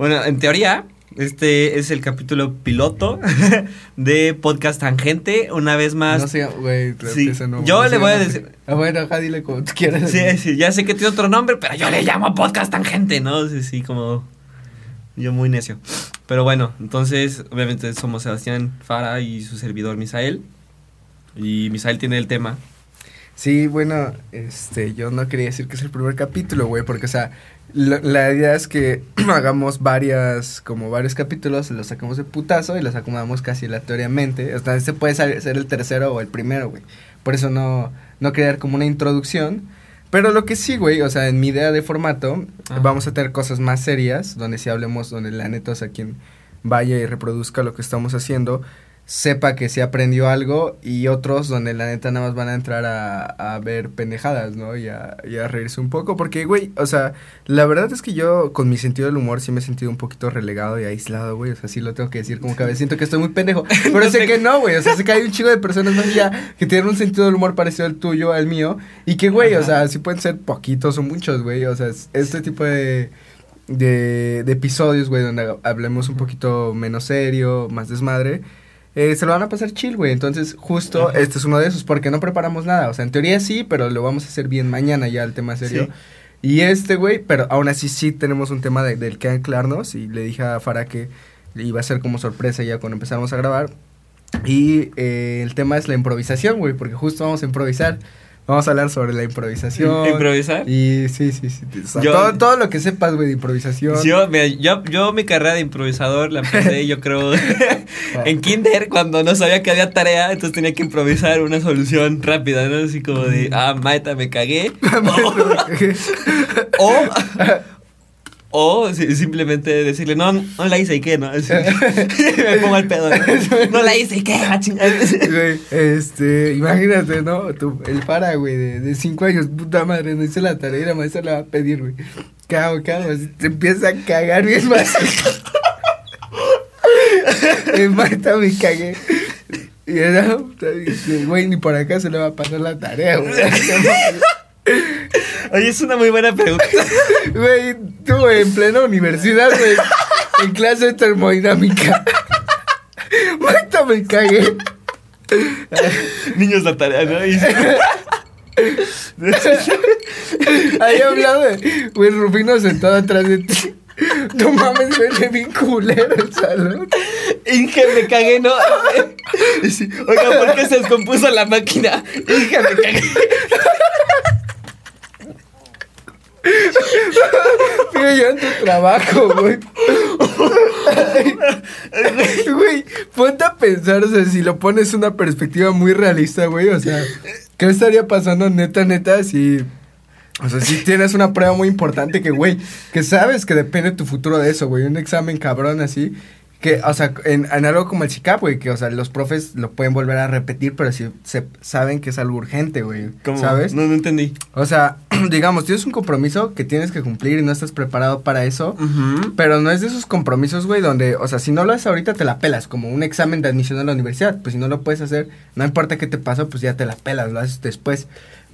Bueno, en teoría, este es el capítulo piloto de Podcast Tangente. Una vez más. No sé, güey, Sí, no, yo no le voy a decir-. Ah, bueno, ajá, dile como tú quieras. Sí, sí, ya sé que tiene otro nombre, pero yo le llamo Podcast Tangente, ¿no? Sí, sí, como. Yo muy necio. Pero bueno, entonces, obviamente somos Sebastián Fara y su servidor Misael. Y Misael tiene el tema. Sí, bueno, este, yo no quería decir que es el primer capítulo, güey, porque, o sea, la, la idea es que hagamos varias, como varios capítulos, los sacamos de putazo y los acomodamos casi aleatoriamente. O sea, este puede ser ser el tercero o el primero, güey. Por eso no, no crear como una introducción. Pero lo que sí, güey, o sea, en mi idea de formato, Ajá. vamos a tener cosas más serias, donde sí hablemos, donde la neta, o sea, quien vaya y reproduzca lo que estamos haciendo, sepa que sí aprendió algo, y otros donde la neta nada más van a entrar a, a ver pendejadas, ¿no? Y a, y a reírse un poco, porque, güey, o sea, la verdad es que yo con mi sentido del humor sí me he sentido un poquito relegado y aislado, güey, o sea, sí lo tengo que decir, como que a veces siento que estoy muy pendejo, pero No sé que no, güey, o sea, sé que hay un chico de personas más allá que tienen un sentido del humor parecido al tuyo, al mío, y que, güey, o sea, sí pueden ser poquitos o muchos, güey, o sea, es- este tipo de de, de episodios, güey, donde hablemos un poquito menos serio, más desmadre, eh, se lo van a pasar chill, güey. Entonces, justo Ajá. este es uno de esos, porque no preparamos nada. O sea, en teoría sí, pero lo vamos a hacer bien mañana ya el tema serio. Sí. Y este, güey, pero aún así sí tenemos un tema de- del que anclarnos. Y le dije a Farah que iba a ser como sorpresa ya cuando empezáramos a grabar. Y eh, el tema es la improvisación, güey, porque justo vamos a improvisar. Vamos a hablar sobre la improvisación. ¿Improvisar? Y sí, sí, sí. o sea, Yo- todo, todo lo que sepas, güey, de improvisación. Yo, mira, yo, yo mi carrera de improvisador la empecé, yo creo, en kinder, cuando no sabía que había tarea, entonces tenía que improvisar una solución rápida, ¿no? Así como de, ah, maeta, me cagué. O, o si- simplemente decirle, no, no la hice y qué, ¿no? Me pongo al pedo. ¿no? No la hice y qué, la chingada. Este, imagínate, ¿no? Tu, el para, güey, de, de cinco años, puta madre, no hice la tarea y la maestra la va a pedir, güey. Cago, cago, te empieza a cagar bien más. Eh, Marta, me cagué. Y era, güey, ni por acá se le va a pasar la tarea, güey. Oye, es una muy buena pregunta. Güey, tú, en plena universidad, güey, en clase de termodinámica. Marta, me cagué. Niños, la tarea, ¿no? Y- Ahí hablado de, güey, Rufino sentado atrás de ti. No mames, güey, le vi culero el salón. Inge, me cagué, ¿no? Oiga, ¿por qué se descompuso la máquina? Inge, me cagué. Mira, yo en tu trabajo, güey. Güey, ponte a pensar, o sea, si lo pones una perspectiva muy realista, güey, o sea, ¿qué estaría pasando neta, neta, si... O sea, si tienes una prueba muy importante que, güey, que sabes que depende tu futuro de eso, güey, un examen cabrón así, que, o sea, en, en algo como el CICAP, güey, que, o sea, los profes lo pueden volver a repetir, pero si se saben que es algo urgente, güey, ¿Cómo? ¿sabes? No, no entendí. O sea, digamos, tienes un compromiso que tienes que cumplir y no estás preparado para eso. Pero no es de esos compromisos, güey, donde, o sea, si no lo haces ahorita te la pelas, como un examen de admisión a la universidad. Pues si no lo puedes hacer, no importa qué te pasó, pues ya te la pelas, lo haces después.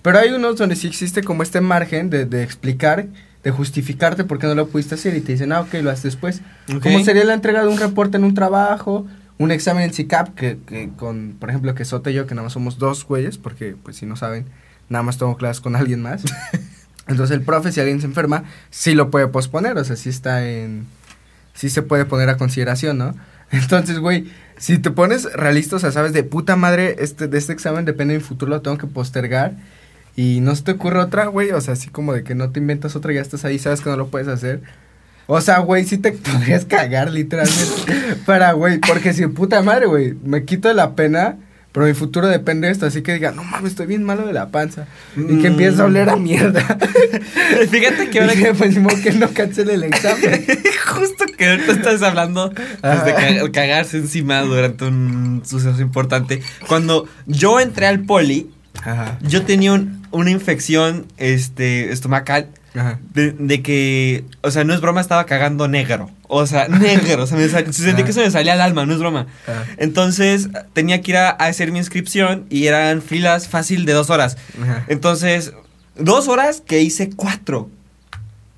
Pero hay unos donde sí existe como este margen de, de explicar, de justificarte por qué no lo pudiste hacer y te dicen, ah, ok, lo haces después. Ok. Como sería la entrega de un reporte en un trabajo, un examen en CICAP, que, que con, por ejemplo, que Soto y yo, que nada más somos dos güeyes, porque, pues si no saben, nada más tomo clases con alguien más. Entonces el profe, si alguien se enferma, sí lo puede posponer, o sea, sí está en... Sí se puede poner a consideración, ¿no? Entonces, güey, si te pones realista, o sea, sabes, de puta madre, este, de este examen depende de mi futuro, lo tengo que postergar. Y no se te ocurre otra, güey, o sea, así como de que no te inventas otra, ya estás ahí, sabes que no lo puedes hacer. O sea, güey, sí te podrías cagar literalmente. para, güey, porque si puta madre, güey, me quito de la pena, pero mi futuro depende de esto, así que diga, no mames, estoy bien malo de la panza. Y que Mm. empiece a oler a mierda. Fíjate que y ahora que pues que no cancele el examen. Justo que ahorita estás hablando pues, de ca- cagarse encima durante un suceso importante. Cuando yo entré al poli, Ajá. yo tenía un- una infección este, estomacal Ajá. de, de que, o sea, no es broma, estaba cagando negro. O sea, negro. O sea, me sal- sentí que se me salía el alma, no es broma. Ajá. Entonces tenía que ir a, a hacer mi inscripción y eran filas fácil de dos horas. Ajá. Entonces, dos horas que hice cuatro.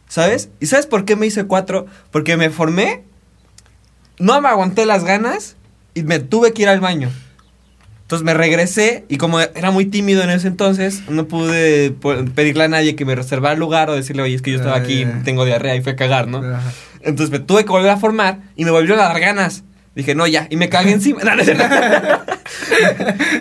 ¿Sabes? ¿Y sabes por qué me hice cuatro? Porque me formé, no me aguanté las ganas y me tuve que ir al baño. Entonces me regresé y como era muy tímido en ese entonces, no pude pedirle a nadie que me reservara el lugar o decirle, oye, es que yo estaba Ah, aquí, ya. tengo diarrea y fui a cagar, ¿no? Entonces me tuve que volver a formar y me volvió a dar ganas. Dije, no, ya, y me cagué encima.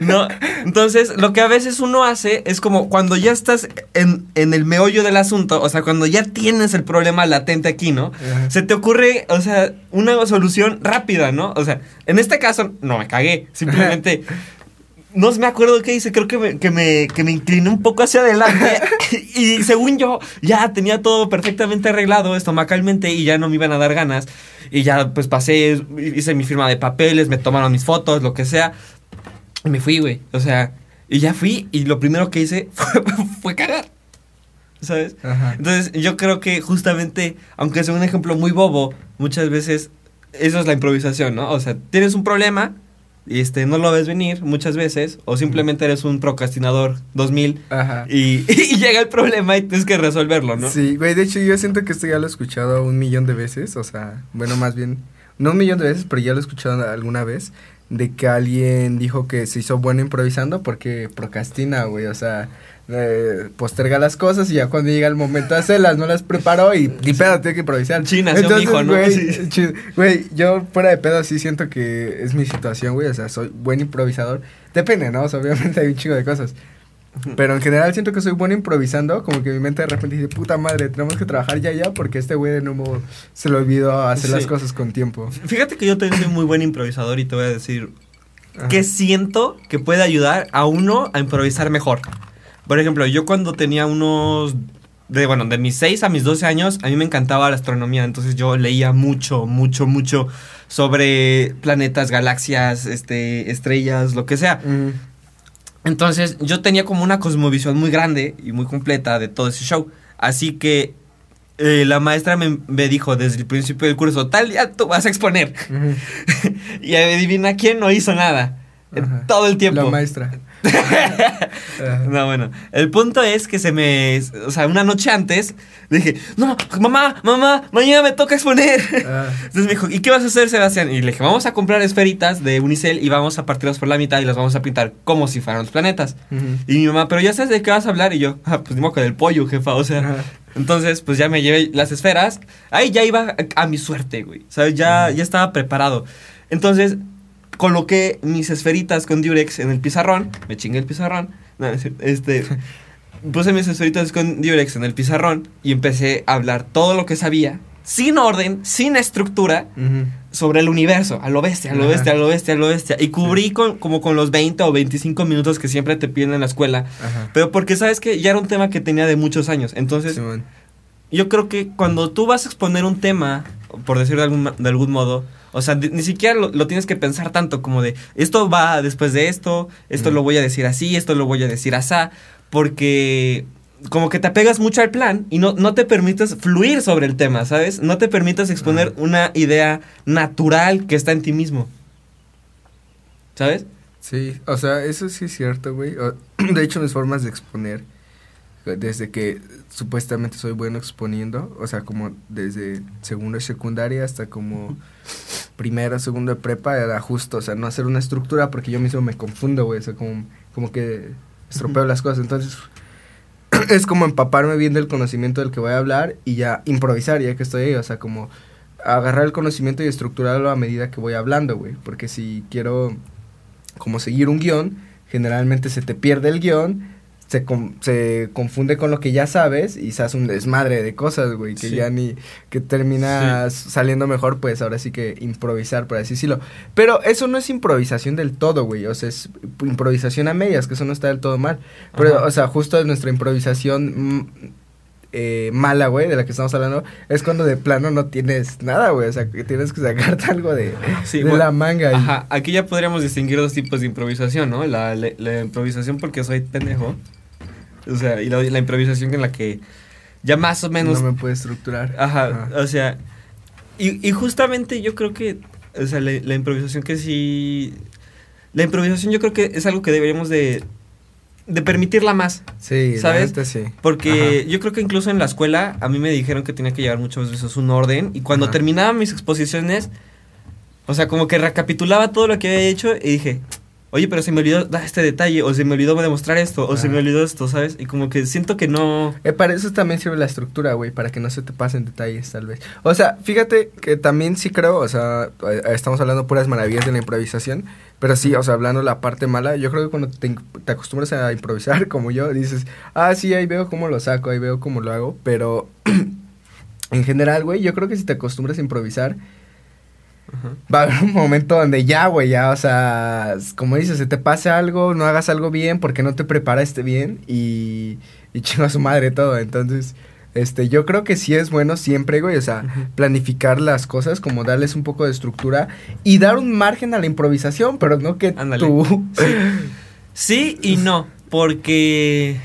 No, entonces lo que a veces uno hace es como cuando ya estás en, en el meollo del asunto, o sea, cuando ya tienes el problema latente aquí, ¿no? Ajá. Se te ocurre, o sea, una solución rápida, ¿no? O sea, en este caso no me cagué, simplemente no me acuerdo qué hice, creo que me, que me, que me incliné un poco hacia adelante y según yo ya tenía todo perfectamente arreglado estomacalmente y ya no me iban a dar ganas y ya pues pasé, hice mi firma de papeles, me tomaron mis fotos, lo que sea y me fui, güey, o sea, y ya fui y lo primero que hice fue, fue cagar, ¿sabes? Ajá. Entonces, yo creo que justamente, aunque sea un ejemplo muy bobo, muchas veces eso es la improvisación, ¿no? O sea, tienes un problema este no lo ves venir muchas veces o simplemente eres un procrastinador 2000 Ajá. y, y llega el problema y tienes que resolverlo, ¿no? Sí, güey, de hecho yo siento que esto ya lo he escuchado un millón de veces, o sea, bueno, más bien, no un millón de veces, pero ya lo he escuchado alguna vez, de que alguien dijo que se hizo bueno improvisando porque procrastina, güey, o sea, eh, posterga las cosas y ya cuando llega el momento de hacerlas, no las preparó y ni pedo, tiene que improvisar. Nació mi hijo, ¿no? Güey, Sí. chi- güey, yo fuera de pedo sí siento que es mi situación, güey, o sea, soy buen improvisador. Depende, ¿no? O sea, obviamente hay un chingo de cosas. Pero en general siento que soy bueno improvisando, como que mi mente de repente dice, puta madre, tenemos que trabajar ya ya porque este güey de nuevo se le olvidó hacer las cosas con tiempo. Fíjate que yo también soy muy buen improvisador y te voy a decir Ajá. que siento que puede ayudar a uno a improvisar mejor. Por ejemplo, yo cuando tenía unos de bueno, de mis 6 a mis 12 años, a mí me encantaba la astronomía, entonces yo leía mucho, mucho, mucho sobre planetas, galaxias, este, estrellas, lo que sea. Mm, Entonces, yo tenía como una cosmovisión muy grande y muy completa de todo ese show. Así que eh, la maestra me, me dijo desde el principio del curso, tal día tú vas a exponer. y adivina quién no hizo nada. Ajá. todo el tiempo. La maestra. No, bueno, el punto es que se me, o sea, una noche antes dije, no, mamá, mamá, mañana me toca exponer. Ah, Entonces me dijo, ¿y qué vas a hacer, Sebastián? Y le dije, vamos a comprar esferitas de unicel y vamos a partirlas por la mitad y las vamos a pintar como si fueran los planetas. Y mi mamá, pero ya sabes de qué vas a hablar. Y yo, ah, pues digo con el pollo, jefa, o sea. Entonces, pues ya me llevé las esferas. Ahí ya iba a, a mi suerte, güey. ¿Sabes? Ya, ya estaba preparado. Entonces, coloqué mis esferitas con Durex en el pizarrón. Me chingué el pizarrón. No, este. Puse mis esferitas con Durex en el pizarrón y empecé a hablar todo lo que sabía, sin orden, sin estructura, sobre el universo, a lo bestia, a lo bestia, a lo bestia, a lo bestia. Y cubrí con, como con los 20 o 25 minutos que siempre te piden en la escuela. Ajá. Pero porque sabes que ya era un tema que tenía de muchos años. Entonces, yo creo que cuando tú vas a exponer un tema, por decirlo de algún, de algún modo, o sea, ni siquiera lo, lo tienes que pensar tanto como de, esto va después de esto, esto Mm. lo voy a decir así, esto lo voy a decir asá, porque como que te apegas mucho al plan y no, no te permites fluir sobre el tema, ¿sabes? No te permites exponer una idea natural que está en ti mismo. ¿Sabes? Sí, o sea, eso sí es cierto, güey. De hecho, mis formas de exponer, desde que supuestamente soy bueno exponiendo, o sea, como desde segundo de secundaria hasta como primero, segundo de prepa, era justo, o sea, no hacer una estructura porque yo mismo me confundo, güey, o sea, como, como que estropeo las cosas. Entonces, es como empaparme bien del conocimiento del que voy a hablar y ya improvisar, ya que estoy ahí, o sea, como agarrar el conocimiento y estructurarlo a medida que voy hablando, güey, porque si quiero como seguir un guion, generalmente se te pierde el guion, se, con- se confunde con lo que ya sabes y se hace un desmadre de cosas, güey, que Sí. ya ni, que terminas saliendo mejor, pues ahora sí que improvisar, por así decirlo. Pero eso no es improvisación del todo, güey, o sea, es improvisación a medias, que eso no está del todo mal. Pero, Ajá. o sea, justo nuestra improvisación mm, eh, mala, güey, de la que estamos hablando, es cuando de plano no tienes nada, güey, o sea, que tienes que sacarte algo de, Sí, de bueno, la manga. y- Ajá, aquí ya podríamos distinguir dos tipos de improvisación, ¿no? La, la- la improvisación porque soy pendejo. O sea, y la, la improvisación en la que ya más o menos... no me puede estructurar. Ajá, o sea... Y, y justamente yo creo que... O sea, la, la improvisación que sí... La improvisación yo creo que es algo que deberíamos de... de permitirla más. Sí, ¿Sabes? sí. Porque yo creo que incluso en la escuela a mí me dijeron que tenía que llevar muchas veces un orden y cuando Ajá. terminaba mis exposiciones, o sea, como que recapitulaba todo lo que había hecho y dije, oye, pero se me olvidó dar este detalle o se me olvidó demostrar esto o se Ajá. me olvidó esto, ¿sabes? Y como que siento que no... Eh, para eso también sirve la estructura, güey, para que no se te pasen detalles, tal vez. O sea, fíjate que también sí creo, o sea, eh, estamos hablando puras maravillas de la improvisación, pero sí, o sea, hablando la parte mala, yo creo que cuando te, te acostumbras a improvisar, como yo, dices, ah, sí, ahí veo cómo lo saco, ahí veo cómo lo hago, pero en general, güey, yo creo que si te acostumbras a improvisar, Ajá. va a haber un momento donde ya, güey, ya, o sea, como dices, se te pase algo, no hagas algo bien porque no te preparaste bien y, y chingo a su madre todo. Entonces, este, yo creo que sí es bueno siempre, güey, o sea, planificar las cosas, como darles un poco de estructura y dar un margen a la improvisación, pero no que Ándale. tú... Sí y no, porque...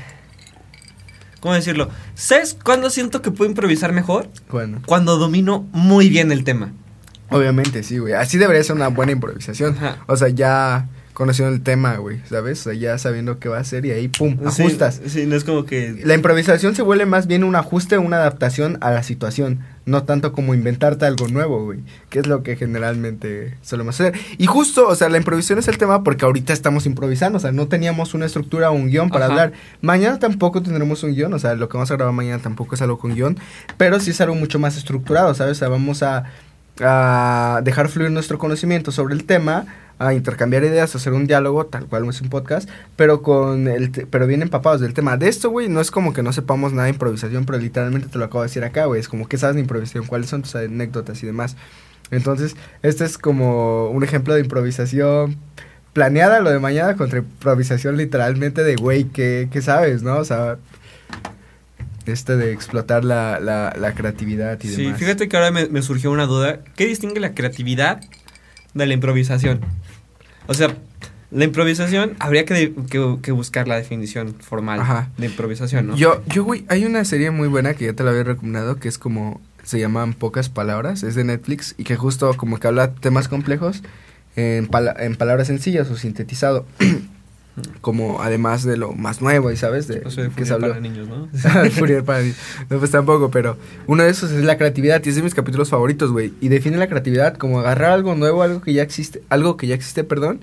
¿Cómo decirlo? ¿Sabes cuándo siento que puedo improvisar mejor? bueno, Cuando domino muy bien el tema. Obviamente sí, güey, así debería ser una buena improvisación. Ajá. O sea, ya conociendo el tema, güey, ¿sabes? O sea, ya sabiendo qué va a hacer y ahí, pum, Sí, ajustas. Sí, no es como que... La improvisación se vuelve más bien un ajuste, una adaptación a la situación, no tanto como inventarte algo nuevo, güey, que es lo que generalmente solemos hacer. Y justo, o sea, la improvisación es el tema porque ahorita estamos improvisando, o sea, no teníamos una estructura o un guion para Ajá. hablar. Mañana tampoco tendremos un guion, o sea, lo que vamos a grabar mañana tampoco es algo con guion, pero sí es algo mucho más estructurado, ¿sabes? O sea, vamos a, a dejar fluir nuestro conocimiento sobre el tema, a intercambiar ideas, a hacer un diálogo, tal cual es un podcast, pero con el pero bien empapados del tema. De esto, güey, no es como que no sepamos nada de improvisación, pero literalmente te lo acabo de decir acá, güey, es como que sabes de improvisación, cuáles son tus anécdotas y demás. Entonces, este es como un ejemplo de improvisación planeada, lo de mañana, contra improvisación literalmente de, güey, ¿qué, qué sabes, no? O sea, este de explotar la, la, la creatividad y Sí, demás. fíjate que ahora me, me surgió una duda. ¿Qué distingue la creatividad de la improvisación? O sea, la improvisación habría que, que- que buscar la definición formal Ajá. de improvisación, ¿no? Yo, yo, güey, hay una serie muy buena que ya te la había recomendado que es como, se llaman Pocas Palabras, es de Netflix y que justo como que habla temas complejos en, pala- en palabras sencillas o sintetizado. como además de lo más nuevo, y sabes, de de que se habló. para niños, ¿no? Para. No, pues tampoco, pero uno de esos es la creatividad y es de mis capítulos favoritos, güey. Y define la creatividad como agarrar algo nuevo, algo que ya existe, algo que ya existe, perdón,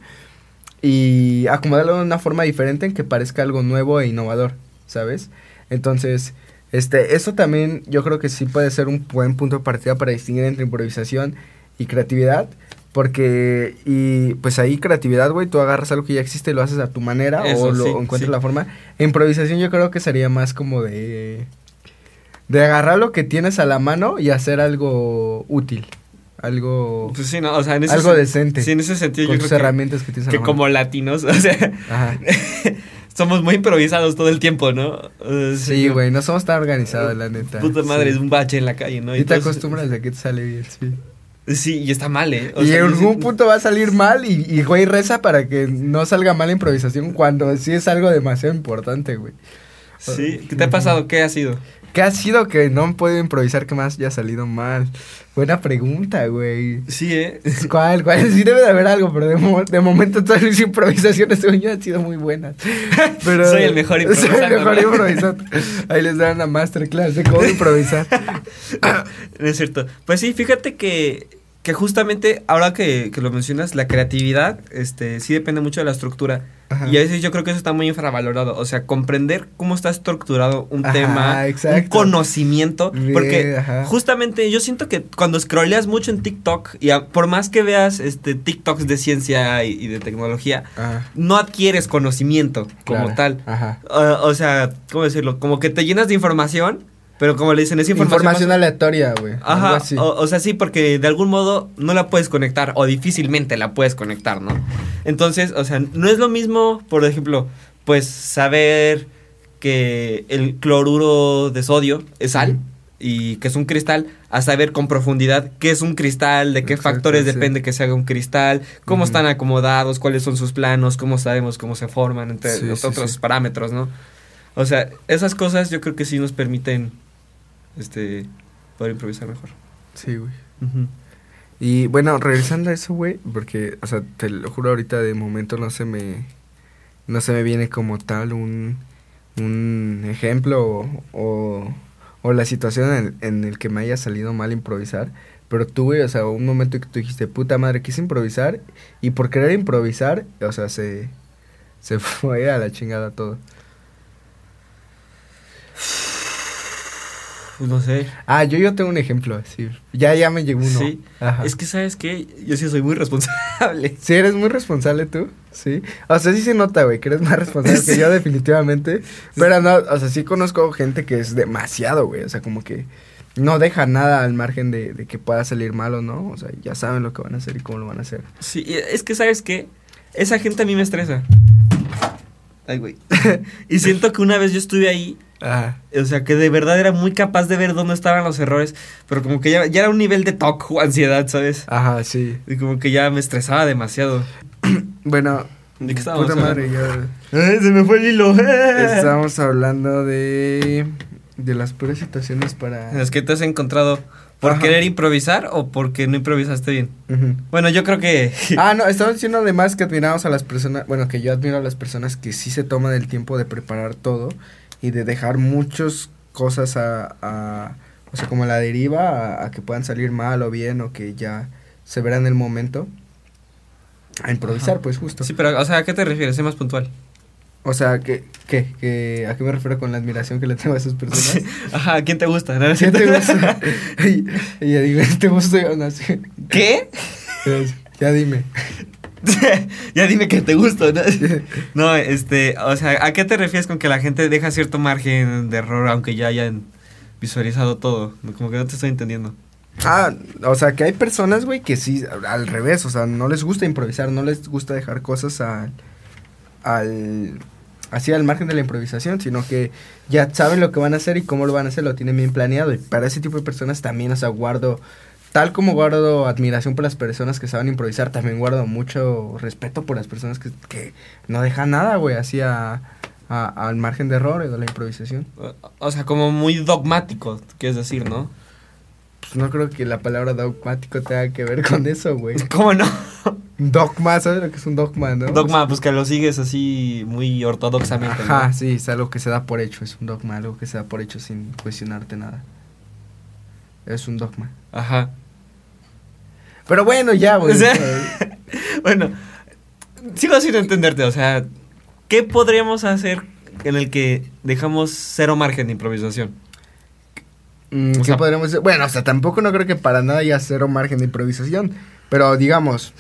y acomodarlo de una forma diferente en que parezca algo nuevo e innovador, ¿sabes? Entonces, este, eso también yo creo que sí puede ser un buen punto de partida para distinguir entre improvisación y creatividad. Porque, y pues ahí creatividad, güey, tú agarras algo que ya existe y lo haces a tu manera Eso, o lo sí, encuentras sí. la forma. Improvisación yo creo que sería más como de... De agarrar lo que tienes a la mano y hacer algo útil. Algo... Pues sí, no, o sea, en ese algo decente. Sí, en ese sentido con yo tus creo herramientas que tienes a que la mano. como latinos, o sea, Ajá. somos muy improvisados todo el tiempo, ¿no? Sí, güey, no somos tan organizados, la neta. Puta madre, Sí. es un bache en la calle, ¿no? Y te Entonces- acostumbras a que te sale bien, sí. Sí, y está mal, ¿eh? O y sea, en algún sí- punto va a salir mal y, y, güey, reza para que no salga mal la improvisación cuando sí es algo demasiado importante, güey. Sí, ¿qué te ha pasado? ¿Qué ha sido? ¿Qué ha sido que no puedo improvisar que más haya salido mal? Buena pregunta, güey. Sí, ¿eh? ¿Cuál? ¿Cuál? Sí debe de haber algo, pero de, mo- de momento todas mis improvisaciones según yo han sido muy buenas. Pero, Soy el mejor Soy el mejor ¿no? improvisando. Ahí les dan una masterclass de cómo improvisar. No es cierto. Pues sí, fíjate que, que justamente ahora que, que lo mencionas, la creatividad, este, sí depende mucho de la estructura. Ajá. Y a veces yo creo que eso está muy infravalorado. O sea, comprender cómo está estructurado un Ajá, tema, exacto. un conocimiento. Bien, porque ajá. justamente yo siento que cuando scrolleas mucho en TikTok, y a- por más que veas este TikToks de ciencia y, y de tecnología, no adquieres conocimiento como Claro. tal. Ajá. Uh, o sea, ¿cómo decirlo? Como que te llenas de información, pero como le dicen, es información. Información, más- aleatoria, güey. Ajá, así. o, o sea, sí, porque de algún modo no la puedes conectar o difícilmente la puedes conectar, ¿no? Entonces, o sea, no es lo mismo, por ejemplo, pues saber que el cloruro de sodio es sal y que es un cristal, a saber con profundidad qué es un cristal, de qué Exacto, factores sí. depende que se haga un cristal, cómo están acomodados, cuáles son sus planos, cómo sabemos cómo se forman, entre Sí, los sí, otros parámetros, ¿no? O sea, esas cosas yo creo que sí nos permiten este poder improvisar mejor. Sí, güey. Y bueno, regresando a eso, güey, porque, o sea, te lo juro ahorita de momento no se me... no se me viene como tal un, un ejemplo o, o, o la situación en, en el que me haya salido mal improvisar. Pero tú, güey, o sea, un momento que tú dijiste, puta madre, quise improvisar. Y por querer improvisar, o sea, se, se fue a la chingada todo. Pues no sé. Ah, yo, yo tengo un ejemplo así. Ya, ya me llegó uno. Sí. Ajá. Es que, ¿sabes qué? Yo sí soy muy responsable. Sí, eres muy responsable tú, sí. O sea, sí se nota, güey, que eres más responsable que yo definitivamente. Pero no, o sea, sí conozco gente que es demasiado, güey. O sea, como que no deja nada al margen de, de que pueda salir mal o no. O sea, ya saben lo que van a hacer y cómo lo van a hacer. Sí, es que, ¿sabes qué? Esa gente a mí me estresa. Ay, güey. y siento que una vez yo estuve ahí, Ajá. o sea, que de verdad era muy capaz de ver dónde estaban los errores, pero como que ya, ya era un nivel de TOC o ansiedad, ¿sabes? Ajá, sí. Y como que ya me estresaba demasiado. Bueno, ¿De qué estábamos puta madre, hablando? ya. ¡Eh, se me fue el hilo! ¡Eh! Estábamos hablando de. de las peores situaciones para. ¿Es que te has encontrado por Ajá. querer improvisar o porque no improvisaste bien? Bueno, yo creo que... Ah, no, estamos diciendo además que admiramos a las personas, bueno, que yo admiro a las personas que sí se toman el tiempo de preparar todo y de dejar muchas cosas a, a o sea, como la deriva, a, a que puedan salir mal o bien o que ya se verá en el momento. A improvisar, Ajá. pues justo. Sí, pero, o sea, ¿a qué te refieres? Sé más puntual. O sea, que, que, que, ¿a qué me refiero con la admiración que le tengo a esas personas? Ajá, ¿a quién te gusta? ¿No? ¿Quién te gusta? y, y ya dime, ¿te gusta o no? Sí. ¿Qué? Ya dime. ya dime que te gusta, ¿no? No, este, o sea, ¿a qué te refieres con que la gente deja cierto margen de error aunque ya hayan visualizado todo? Como que no te estoy entendiendo. Ah, o sea, que hay personas, güey, que sí, al revés, o sea, no les gusta improvisar, no les gusta dejar cosas al, al, así al margen de la improvisación, sino que ya saben lo que van a hacer y cómo lo van a hacer, lo tienen bien planeado. Y para ese tipo de personas también, o sea, guardo, tal como guardo admiración por las personas que saben improvisar, también guardo mucho respeto por las personas que, que no dejan nada, güey, así a, a- al margen de errores de la improvisación. O, sea, como muy dogmático, quieres decir, ¿no? Pues no creo que la palabra dogmático tenga que ver con eso, güey. ¿Cómo no? Dogma, ¿sabes lo que es un dogma, no? Dogma, pues que lo sigues así muy ortodoxamente. ¿no? Ajá, sí, es algo que se da por hecho, es un dogma, algo que se da por hecho sin cuestionarte nada. Es un dogma. Ajá. Pero bueno, ya, güey. O sea, bueno, sigo sin entenderte, o sea, ¿qué podríamos hacer en el que dejamos cero margen de improvisación? Mm, ¿Qué sea- podríamos decir? Bueno, o sea, tampoco no creo que para nada haya cero margen de improvisación. Pero digamos,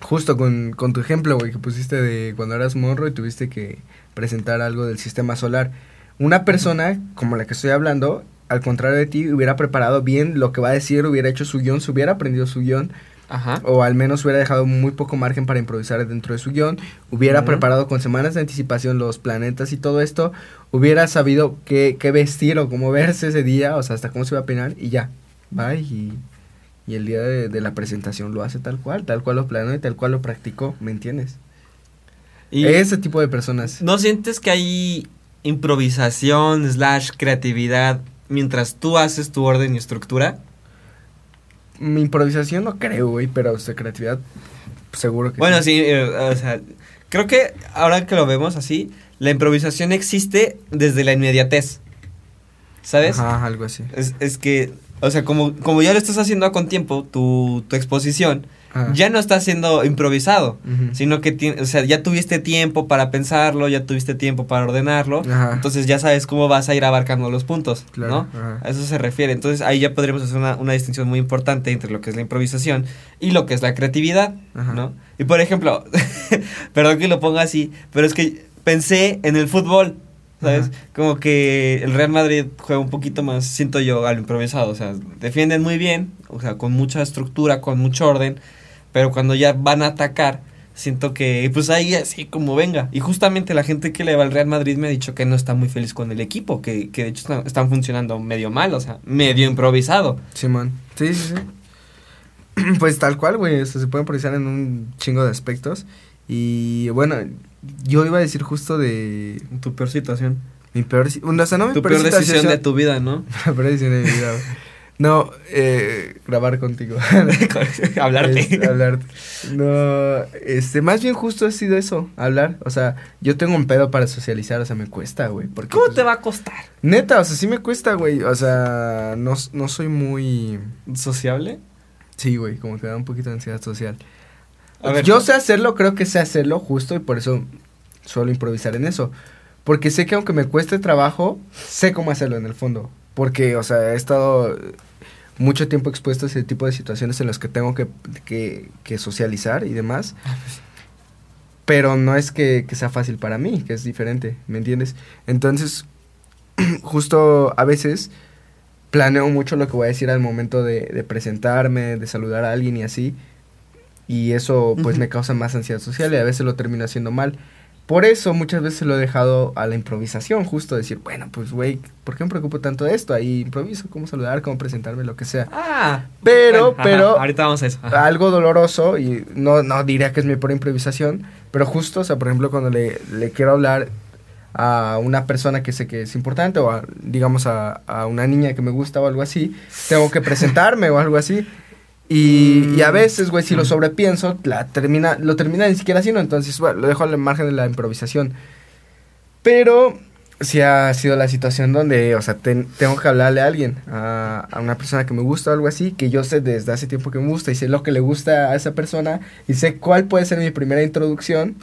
justo con, con tu ejemplo, güey, que pusiste de cuando eras morro y tuviste que presentar algo del sistema solar. Una persona como la que estoy hablando, al contrario de ti, hubiera preparado bien lo que va a decir, hubiera hecho su guion, se hubiera aprendido su guion. Ajá. o al menos hubiera dejado muy poco margen para improvisar dentro de su guion, hubiera preparado con semanas de anticipación los planetas y todo esto, hubiera sabido qué, qué vestir o cómo verse ese día, o sea, hasta cómo se iba a peinar y ya, va y, y el día de, de la presentación lo hace tal cual, tal cual lo planeó y tal cual lo practicó, ¿me entiendes? Y Ese tipo de personas. ¿No sientes que hay improvisación slash creatividad mientras tú haces tu orden y estructura? Mi improvisación no creo, güey, pero o sea, creatividad seguro que Bueno, sí, eh, o sea, creo que ahora que lo vemos así, la improvisación existe desde la inmediatez. ¿Sabes? Ajá, algo así. Es, es que, o sea, como, como ya lo estás haciendo con tiempo, tu, tu exposición, Ajá. ya no está siendo improvisado, sino que, ti- o sea, ya tuviste tiempo para pensarlo, ya tuviste tiempo para ordenarlo, Ajá. entonces ya sabes cómo vas a ir abarcando los puntos, Claro, ¿no? ajá. A eso se refiere. Entonces ahí ya podríamos hacer una, una distinción muy importante entre lo que es la improvisación y lo que es la creatividad. ¿no? Y por ejemplo, perdón que lo ponga así, pero es que pensé en el fútbol, ¿sabes? Ajá. Como que el Real Madrid juega un poquito más, siento yo, a lo improvisado. O sea, defienden muy bien, o sea, con mucha estructura, con mucho orden, pero cuando ya van a atacar, siento que, pues ahí así como venga. Y justamente la gente que le va al Real Madrid me ha dicho que no está muy feliz con el equipo, que, que de hecho están, están funcionando medio mal, o sea, medio improvisado. Simón. Sí, sí, sí. Pues tal cual, güey. o sea, se puede improvisar en un chingo de aspectos. Y bueno, yo iba a decir justo de Tu peor situación. mi peor. O sea, no mi Tu peor, peor decisión situación- de tu vida, ¿no? La peor decisión de mi vida, güey. No, eh, grabar contigo. Hablarte. Es, hablarte. No, este, más bien justo ha sido eso, hablar. O sea, yo tengo un pedo para socializar, o sea, me cuesta, güey. porque, ¿Cómo pues, te va a costar? Neta, o sea, sí me cuesta, güey. O sea, no, no soy muy... ¿Sociable? Sí, güey, como que da un poquito de ansiedad social. A ver, yo sé hacerlo, creo que sé hacerlo justo y por eso suelo improvisar en eso. Porque sé que aunque me cueste trabajo, sé cómo hacerlo en el fondo. Porque, o sea, he estado mucho tiempo expuesto a ese tipo de situaciones en las que tengo que, que, que socializar y demás. Pero no es que, que sea fácil para mí, que es diferente, ¿me entiendes? Entonces, justo a veces planeo mucho lo que voy a decir al momento de, de presentarme, de saludar a alguien y así. Y eso pues me causa más ansiedad social y a veces lo termino haciendo mal. Por eso muchas veces lo he dejado a la improvisación, justo decir, bueno, pues güey, ¿por qué me preocupo tanto de esto? Ahí improviso, cómo saludar, cómo presentarme, lo que sea. Ah. Pero, bueno, ajá, pero, ahorita vamos a eso. ajá. algo doloroso, y no, no diría que es mi pura improvisación, pero justo, o sea, por ejemplo, cuando le, le quiero hablar a una persona que sé que es importante, o a, digamos a, a una niña que me gusta o algo así, tengo que presentarme o algo así. Y, y a veces, güey, si lo Mm. sobrepienso, la termina, lo termina ni siquiera haciendo, entonces, bueno, lo dejo al margen de la improvisación. Pero sí ha sido la situación donde, o sea, ten- tengo que hablarle a alguien, a, a una persona que me gusta o algo así, que yo sé desde hace tiempo que me gusta y sé lo que le gusta a esa persona y sé cuál puede ser mi primera introducción.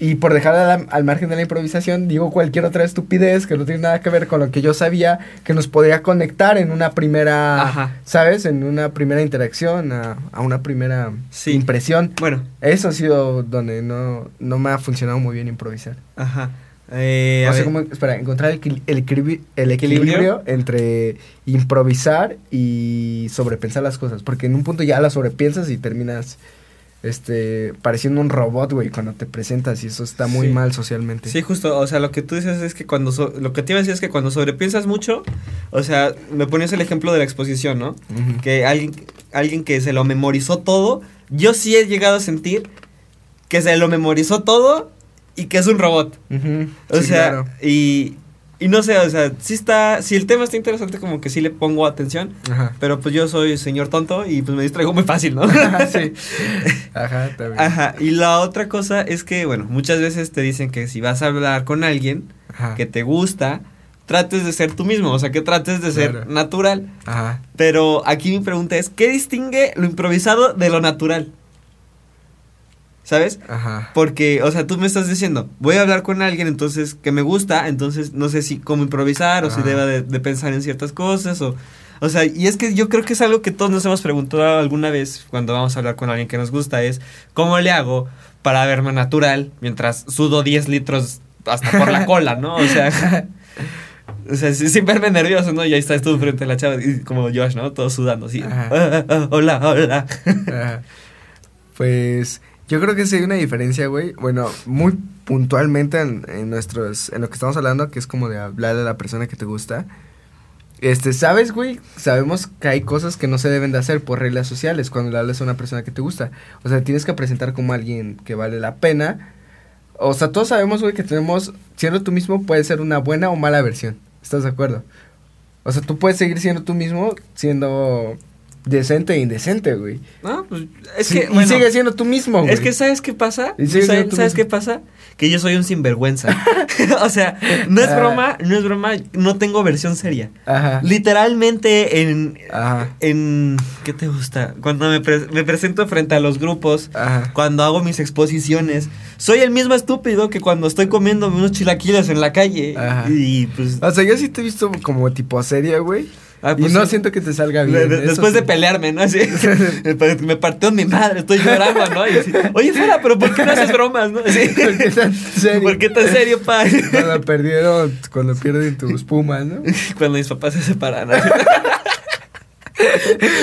Y por dejar a la- al margen de la improvisación, digo cualquier otra estupidez que no tiene nada que ver con lo que yo sabía que nos podría conectar en una primera, Ajá. ¿sabes? En una primera interacción, a, a una primera Sí. impresión. Bueno, Eso ha sido donde no, no me ha funcionado muy bien improvisar. ajá. Eh, espera, encontrar el, el ¿Equilibrio? equilibrio entre improvisar y sobrepensar las cosas. Porque en un punto ya las sobrepiensas y terminas este pareciendo un robot, güey, cuando te presentas y eso está muy Sí. mal socialmente. Sí, justo, o sea, lo que tú dices es que cuando, so- lo que te iba a decir es que cuando sobrepiensas mucho, o sea, me ponías el ejemplo de la exposición, ¿no? Que alguien, alguien que se lo memorizó todo, yo sí he llegado a sentir que se lo memorizó todo y que es un robot. O sí, sea, claro. y, y no sé, o sea, sí está, si el tema está interesante, como que sí le pongo atención, Ajá. pero pues yo soy señor tonto y pues me distraigo muy fácil, ¿no? sí. Ajá, también. Ajá, y la otra cosa es que, bueno, muchas veces te dicen que si vas a hablar con alguien Ajá. que te gusta, trates de ser tú mismo, o sea, que trates de ser Claro. natural. Ajá. Pero aquí mi pregunta es, ¿qué distingue lo improvisado de lo natural? ¿Sabes? Ajá. Porque, o sea, tú me estás diciendo, voy a hablar con alguien entonces que me gusta, entonces no sé si cómo improvisar o si deba de, de pensar en ciertas cosas o... O sea, y es que yo creo que es algo que todos nos hemos preguntado alguna vez cuando vamos a hablar con alguien que nos gusta, es ¿cómo le hago para verme natural mientras sudo 10 litros hasta por la cola, ¿no? O sea... O sea, sin verme nervioso, ¿no? Y ahí estás tú frente a la chava, y como Josh, ¿no? Todo sudando, así. Ajá. "Ah, ah, hola, hola. Ajá. Pues yo creo que sí hay una diferencia, güey. Bueno, muy puntualmente en, nuestros, en lo que estamos hablando, que es como de hablar a la persona que te gusta. Este, ¿sabes, güey? Sabemos que hay cosas que no se deben de hacer por reglas sociales cuando le hablas a una persona que te gusta. O sea, tienes que presentar como alguien que vale la pena. O sea, todos sabemos, güey, que tenemos, siendo tú mismo, puede ser una buena o mala versión. ¿Estás de acuerdo? O sea, tú puedes seguir siendo tú mismo, siendo decente e indecente, güey. No, pues es Sí, que. y bueno, sigue siendo tú mismo, güey. Es que, ¿sabes qué pasa? Y sigue ¿Sabes, ¿sabes qué pasa? Que yo soy un sinvergüenza. o sea, no es Ah. broma, no es broma, no tengo versión seria. Ajá. Literalmente en. Ajá. En. ¿Qué te gusta? Cuando me, pre- me presento frente a los grupos, Ajá. cuando hago mis exposiciones, soy el mismo estúpido que cuando estoy comiendo unos chilaquiles en la calle. Ajá. Y pues. O sea, yo sí te he visto como tipo seria, güey. Ah, y pues, no sí. siento que te salga bien. de- después de pelearme, ¿no? Así, me, partió mi madre, estoy llorando, ¿no? Y así, Oye, Fara, pero ¿por qué no haces bromas, no? Así, ¿Por qué tan serio? ¿Por qué tan serio, pa? Cuando perdieron, cuando pierden tus pumas, ¿no? Cuando mis papás se separan.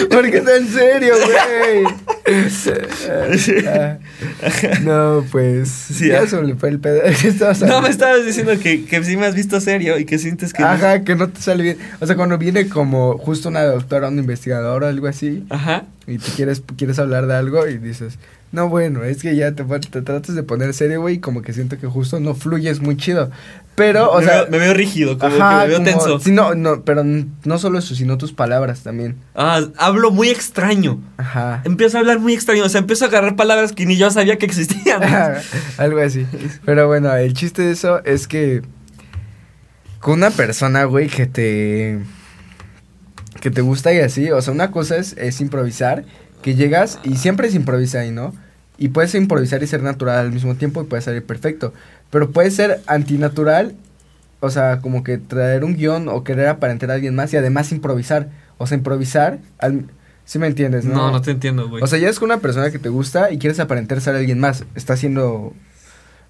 ¿Por qué tan serio, güey? No, pues. Sí, ya ah. fue el pedo. ¿Qué estabas No, me estabas diciendo que, que sí me has visto serio y que sientes que... no- Ajá, que no te sale bien. O sea, cuando viene como justo una doctora, un investigador o algo así, Ajá. y tú quieres, quieres hablar de algo y dices, No, bueno, es que ya te, te tratas de poner serio, güey, y como que siento que justo no fluyes muy chido. Pero, o me sea. Veo, me veo rígido, como ajá, que me veo como- tenso. Sí, no, no, pero no solo eso, sino tus palabras también. Ah, hablo muy extraño. Ajá. Empiezo a hablar muy extraño, o sea, empiezo a agarrar palabras que ni yo sabía que existían. Algo así. Pero bueno, el chiste de eso es que con una persona, güey, que te que te gusta y así, o sea, una cosa es, es improvisar, que llegas y siempre es improvisar, ¿no? Y puedes improvisar y ser natural al mismo tiempo y puede salir perfecto, pero puede ser antinatural, o sea, como que traer un guion o querer aparentar a alguien más y además improvisar, o sea, improvisar, ¿sí me entiendes, no? No, no te entiendo, güey. O sea, ya es con una persona que te gusta y quieres aparentar ser alguien más. Está siendo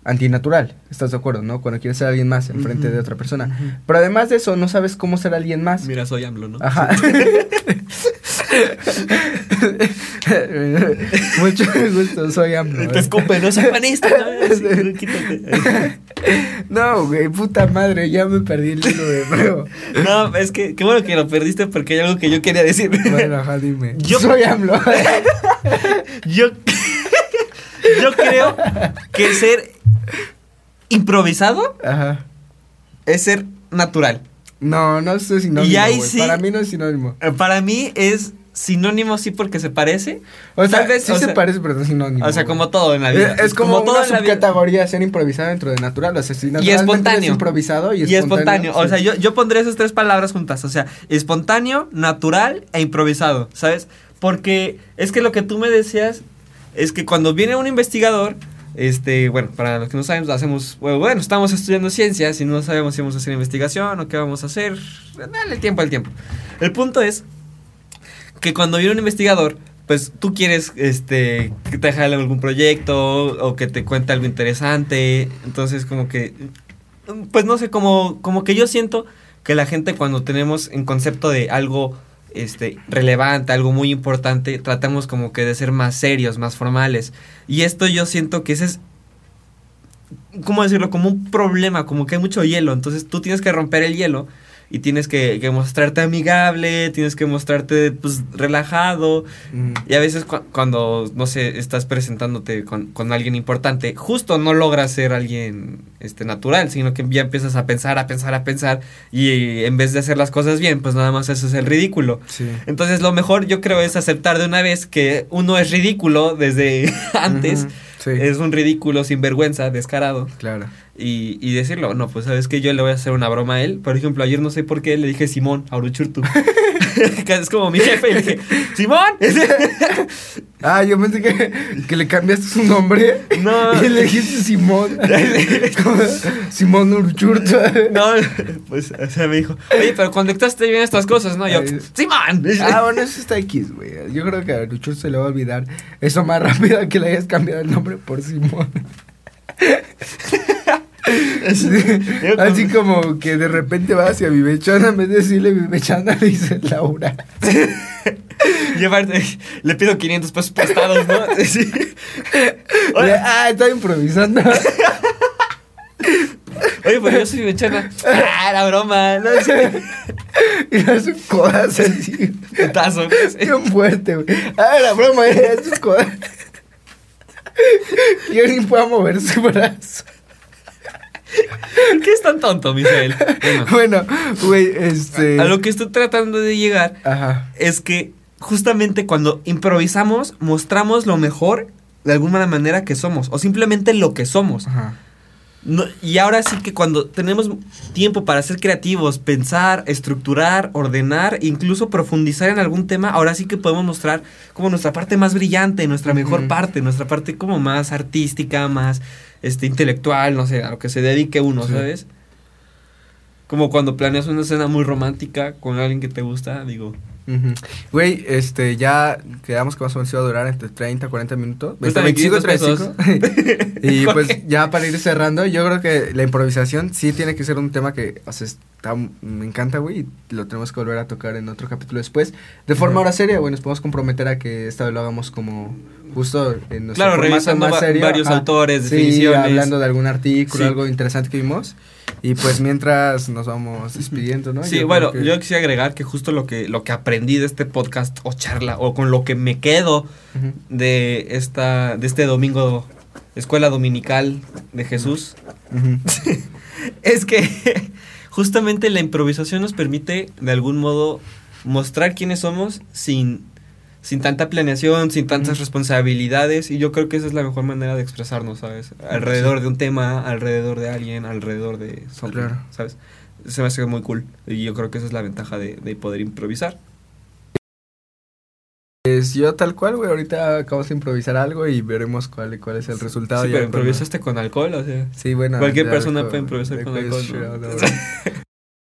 antinatural. ¿Estás de acuerdo, no? Cuando quieres ser alguien más enfrente Ujú. de otra persona. Pero además de eso, no sabes cómo ser alguien más. Mira, soy AMLO, ¿no? Ajá. Mucho gusto, soy AMLO. Te escupe, no soy panista. ¿no? Sí, quítate. No, güey, puta madre, ya me perdí el hilo de nuevo. No, es que qué bueno que lo perdiste porque hay algo que yo quería decir. Bueno, ajá, dime. Yo- Soy AMLO. Yo, yo creo que ser improvisado Ajá. es ser natural. No, no es sinónimo. Y ahí sí- Para mí no es sinónimo. Eh, Para mí es sinónimo sí porque se parece. O sea, Tal vez, sí o se sea- parece, pero no es sinónimo. O sea, como todo en la vida. Es, es como, todo una vida. subcategoría ser improvisado dentro de natural. O sea, si naturalmente espontáneo. eres improvisado y, Y espontáneo. O sea, yo, yo pondría esas tres palabras juntas. O sea, espontáneo, natural e improvisado. ¿Sabes? Porque es que lo que tú me decías es que cuando viene un investigador, este, bueno, para los que no saben, hacemos, bueno, bueno, estamos estudiando ciencias y no sabemos si vamos a hacer investigación o qué vamos a hacer. Dale el tiempo al tiempo. El punto es que cuando viene un investigador, pues tú quieres este que te jale algún proyecto o que te cuente algo interesante, entonces como que pues no sé, como como que yo siento que la gente cuando tenemos en concepto de algo este relevante, algo muy importante, tratamos como que de ser más serios, más formales. Y esto yo siento que ese es ¿cómo decirlo? Como un problema, como que hay mucho hielo. Entonces tú tienes que romper el hielo y tienes que, que mostrarte amigable, tienes que mostrarte pues relajado. Mm. Y a veces cu- cuando, no sé, estás presentándote con, con alguien importante, justo no logras ser alguien este, natural, sino que ya empiezas a pensar, a pensar, a pensar. Y en vez de hacer las cosas bien, pues nada más eso es el ridículo. Sí. Entonces lo mejor yo creo es aceptar de una vez que uno es ridículo desde antes. Sí. Es un ridículo sin vergüenza, descarado. Claro. Y, y decirlo, no, pues sabes que yo le voy a hacer una broma a él. Por ejemplo, ayer no sé por qué le dije Simón a Uruchurtu. Es como mi jefe y le dije, ¡Simón! Ah, yo pensé que, que le cambiaste su nombre. No. Y le dijiste Simón. Simón Urchurta. no, pues, o sea, me dijo, oye, pero conectaste bien estas cosas, ¿no? Yo, Ay. ¡Simón! Ah, bueno, eso está X, güey. Yo creo que a Urchurta se le va a olvidar eso más rápido que le hayas cambiado el nombre por Simón. Sí, Yo Así como- que de repente va hacia Vivechana, en vez de decirle Vivechana, le dice Laura. Y aparte, le pido 500 pesos prestados, ¿no? Sí. Oye, ah, está improvisando. oye, pero yo soy mechana. Ah, la broma, no sé. y da sus codas así. Putazo. Bien fuerte, güey. Ah, la broma era sus codas. Y él ni pueda mover su brazo. ¿Por qué es tan tonto, Misael? Bueno, Bueno, güey, este. a lo que estoy tratando de llegar Ajá. es que justamente cuando improvisamos, mostramos lo mejor de alguna manera que somos, o simplemente lo que somos. Ajá. No- y ahora sí que cuando tenemos tiempo para ser creativos, pensar, estructurar, ordenar, incluso profundizar en algún tema, ahora sí que podemos mostrar como nuestra parte más brillante, nuestra mejor parte, nuestra parte como más artística, más este intelectual, no sé, a lo que se dedique uno, Sí. ¿sabes? Como cuando planeas una escena muy romántica con alguien que te gusta, digo, Ujú. Güey, este, ya quedamos que más o menos iba a durar entre 30 40 minutos. Cuéntame, Entre 25 y 500 35. y ¿Por pues ya para ir cerrando, yo creo que la improvisación sí tiene que ser un tema que, o sea, está, me encanta, güey, y lo tenemos que volver a tocar en otro capítulo después. De forma ahora seria, güey, nos podemos comprometer a que esta vez lo hagamos como justo en nuestro Claro, revisando más va- serio, varios ajá, autores, sí, definiciones. hablando de algún artículo, Sí. algo interesante que vimos. Y pues mientras nos vamos despidiendo, ¿no? Sí, Yo bueno, que- yo quisiera agregar que justo lo que, lo que aprendí de este podcast o charla o con lo que me quedo de esta de este domingo escuela dominical de Jesús es que justamente la improvisación nos permite de algún modo mostrar quiénes somos sin sin tanta planeación, sin tantas responsabilidades y yo creo que esa es la mejor manera de expresarnos, ¿sabes? Alrededor de un tema, alrededor de alguien, alrededor de something, Claro. ¿sabes? Se me hace muy cool y yo creo que esa es la ventaja de, de poder improvisar. Pues yo tal cual, güey, ahorita acabamos de improvisar algo y veremos cuál, cuál es el resultado. Sí, pero cuando- improvisaste con alcohol, o sea. Sí, bueno. Cualquier persona puede improvisar con alcohol, ¿no? out.